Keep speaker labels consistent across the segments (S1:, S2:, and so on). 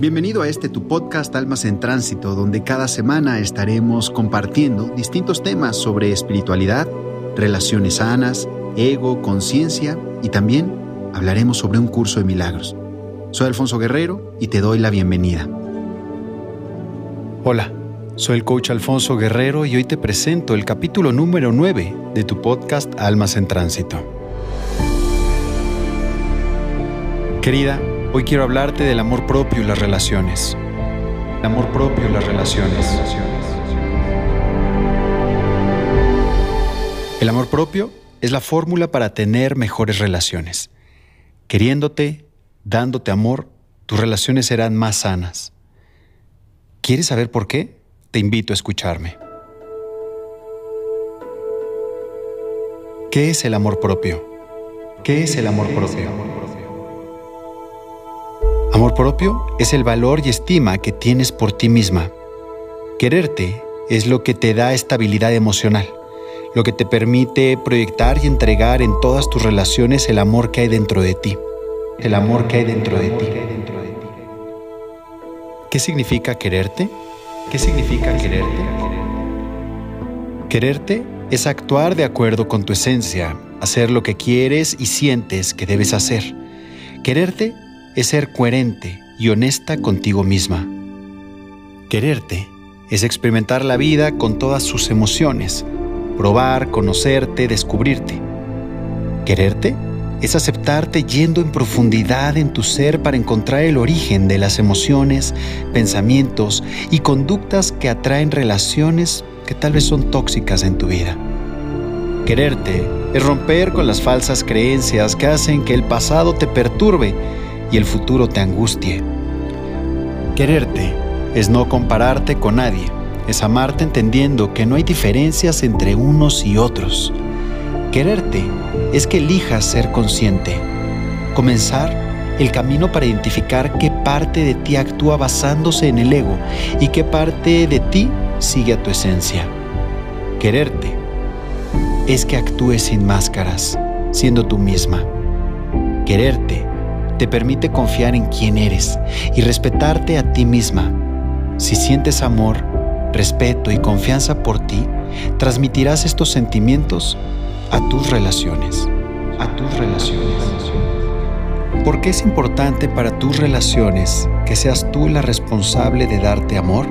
S1: Bienvenido a este tu podcast Almas en Tránsito, donde cada semana estaremos compartiendo distintos temas sobre espiritualidad, relaciones sanas, ego, conciencia y también hablaremos sobre un curso de milagros. Soy Alfonso Guerrero y te doy la bienvenida.
S2: Hola, soy el coach Alfonso Guerrero y hoy te presento el capítulo número 9 de tu podcast Almas en Tránsito. Querida, Hoy quiero hablarte del amor propio y las relaciones. El amor propio y las relaciones. El amor propio es la fórmula para tener mejores relaciones. Queriéndote, dándote amor, tus relaciones serán más sanas. ¿Quieres saber por qué? Te invito a escucharme. ¿Qué es el amor propio? ¿Qué es el amor propio? Amor propio es el valor y estima que tienes por ti misma. Quererte es lo que te da estabilidad emocional, lo que te permite proyectar y entregar en todas tus relaciones el amor que hay dentro de ti. El amor que hay dentro de ti. ¿Qué significa quererte? ¿Qué significa quererte? Quererte es actuar de acuerdo con tu esencia, hacer lo que quieres y sientes que debes hacer. Quererte es ser coherente y honesta contigo misma. Quererte es experimentar la vida con todas sus emociones, probar, conocerte, descubrirte. Quererte es aceptarte yendo en profundidad en tu ser para encontrar el origen de las emociones, pensamientos y conductas que atraen relaciones que tal vez son tóxicas en tu vida. Quererte es romper con las falsas creencias que hacen que el pasado te perturbe y el futuro te angustie. Quererte es no compararte con nadie, es amarte entendiendo que no hay diferencias entre unos y otros. Quererte es que elijas ser consciente, comenzar el camino para identificar qué parte de ti actúa basándose en el ego y qué parte de ti sigue a tu esencia. Quererte es que actúes sin máscaras, siendo tú misma. Quererte te permite confiar en quién eres y respetarte a ti misma. Si sientes amor, respeto y confianza por ti, transmitirás estos sentimientos a tus relaciones. A tus relaciones. ¿Por qué es importante para tus relaciones que seas tú la responsable de darte amor?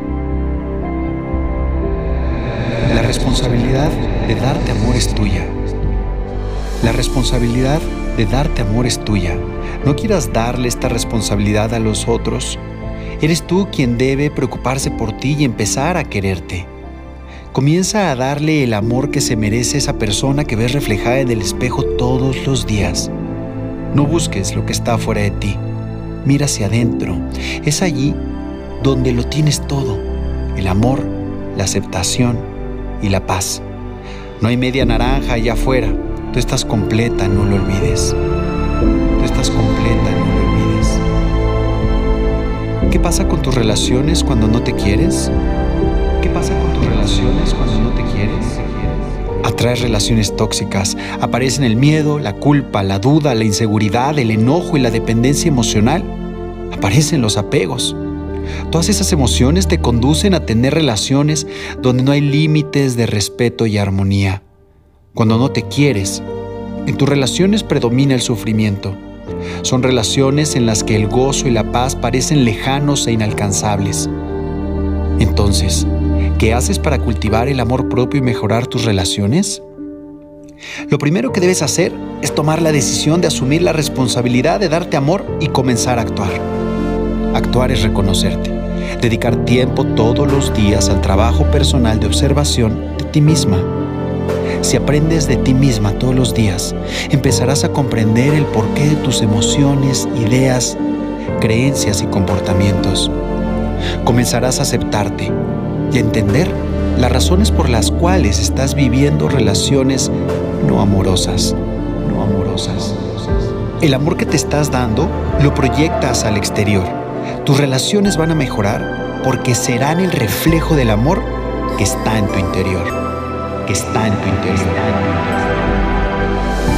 S2: La responsabilidad de darte amor es tuya. La responsabilidad de darte amor es tuya. No quieras darle esta responsabilidad a los otros. Eres tú quien debe preocuparse por ti y empezar a quererte. Comienza a darle el amor que se merece esa persona que ves reflejada en el espejo todos los días. No busques lo que está fuera de ti. Mira hacia adentro. Es allí donde lo tienes todo. El amor, la aceptación y la paz. No hay media naranja allá afuera. Tú estás completa, no lo olvides. Estás completa, no lo olvides. ¿Qué pasa con tus relaciones cuando no te quieres? ¿Qué pasa con tus relaciones cuando no te quieres? Atraes relaciones tóxicas. Aparecen el miedo, la culpa, la duda, la inseguridad, el enojo y la dependencia emocional. Aparecen los apegos. Todas esas emociones te conducen a tener relaciones donde no hay límites de respeto y armonía. Cuando no te quieres, en tus relaciones predomina el sufrimiento. Son relaciones en las que el gozo y la paz parecen lejanos e inalcanzables. Entonces, ¿qué haces para cultivar el amor propio y mejorar tus relaciones? Lo primero que debes hacer es tomar la decisión de asumir la responsabilidad de darte amor y comenzar a actuar. Actuar es reconocerte, dedicar tiempo todos los días al trabajo personal de observación de ti misma si aprendes de ti misma todos los días, empezarás a comprender el porqué de tus emociones, ideas, creencias y comportamientos. Comenzarás a aceptarte y a entender las razones por las cuales estás viviendo relaciones no amorosas, no amorosas. El amor que te estás dando lo proyectas al exterior. Tus relaciones van a mejorar porque serán el reflejo del amor que está en tu interior que está en tu interior.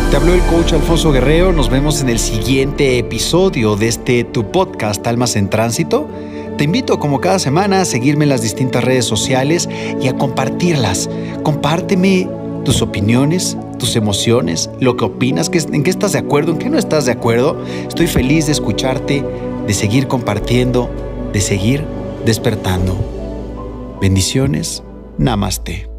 S2: Te habló el coach Alfonso Guerrero. Nos vemos en el siguiente episodio de este tu podcast Almas en Tránsito. Te invito como cada semana a seguirme en las distintas redes sociales y a compartirlas. Compárteme tus opiniones, tus emociones, lo que opinas, en qué estás de acuerdo, en qué no estás de acuerdo. Estoy feliz de escucharte, de seguir compartiendo, de seguir despertando. Bendiciones. Namaste.